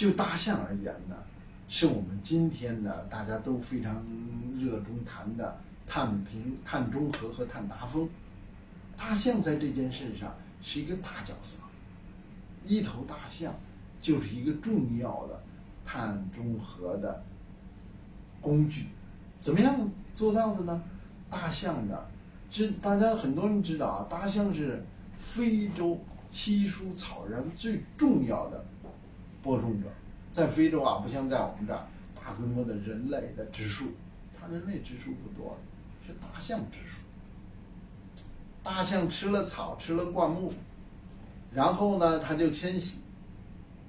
就大象而言呢，是我们今天呢大家都非常热衷谈的碳平、碳中和和碳达峰。大象在这件事上是一个大角色，一头大象就是一个重要的碳中和的工具。怎么样做到的呢？大象呢，知大家很多人知道啊，大象是非洲稀疏草原最重要的播种者。在非洲啊，不像在我们这儿大规模的人类的植树，它人类植树不多，是大象植树。大象吃了草，吃了灌木，然后呢，它就迁徙。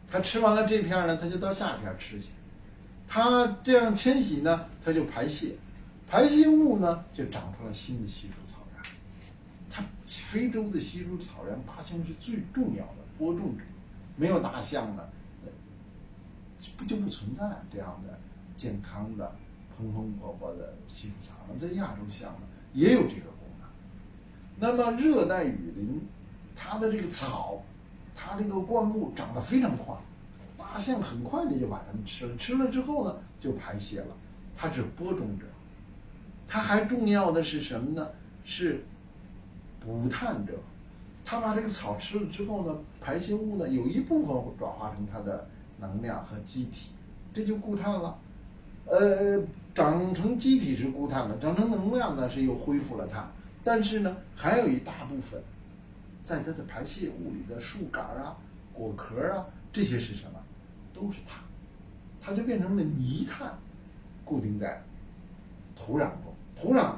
它吃完了这片儿呢，它就到下一片吃去。它这样迁徙呢，它就排泄，排泄物呢就长出了新的稀疏草原。它非洲的稀疏草原，大象是最重要的播种者，没有大象呢，不就不存在这样的健康的、蓬蓬勃勃的稀疏草原。在亚洲象呢，也有这个功能。那么热带雨林，它的这个草，它这个灌木长得非常快。大象很快的就把它们吃了，吃了之后呢，就排泄了。它是播种者，它还重要的是什么呢？是补碳者。它把这个草吃了之后呢，排泄物呢有一部分会转化成它的能量和机体，这就固碳了。呃，长成机体是固碳了，长成能量呢是又恢复了碳。但是呢，还有一大部分在它的排泄物里的树干啊、果壳啊，这些是什么？都是碳，它就变成了泥炭，固定在土壤中。土壤、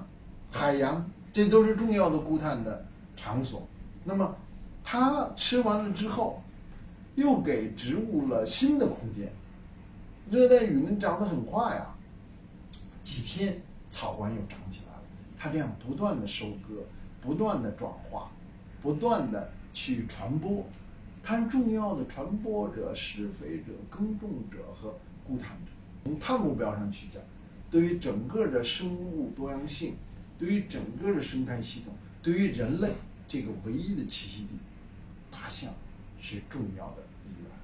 海洋，这都是重要的固碳的场所。那么，它吃完了之后，又给植物了新的空间。热带雨林长得很快啊，几天草冠又长起来了。它这样不断的收割，不断的转化，不断的去传播。它是重要的传播者、施肥者、耕种者和固碳者。从碳目标上去讲，对于整个的生物多样性，对于整个的生态系统，对于人类这个唯一的栖息地，大象是重要的一员。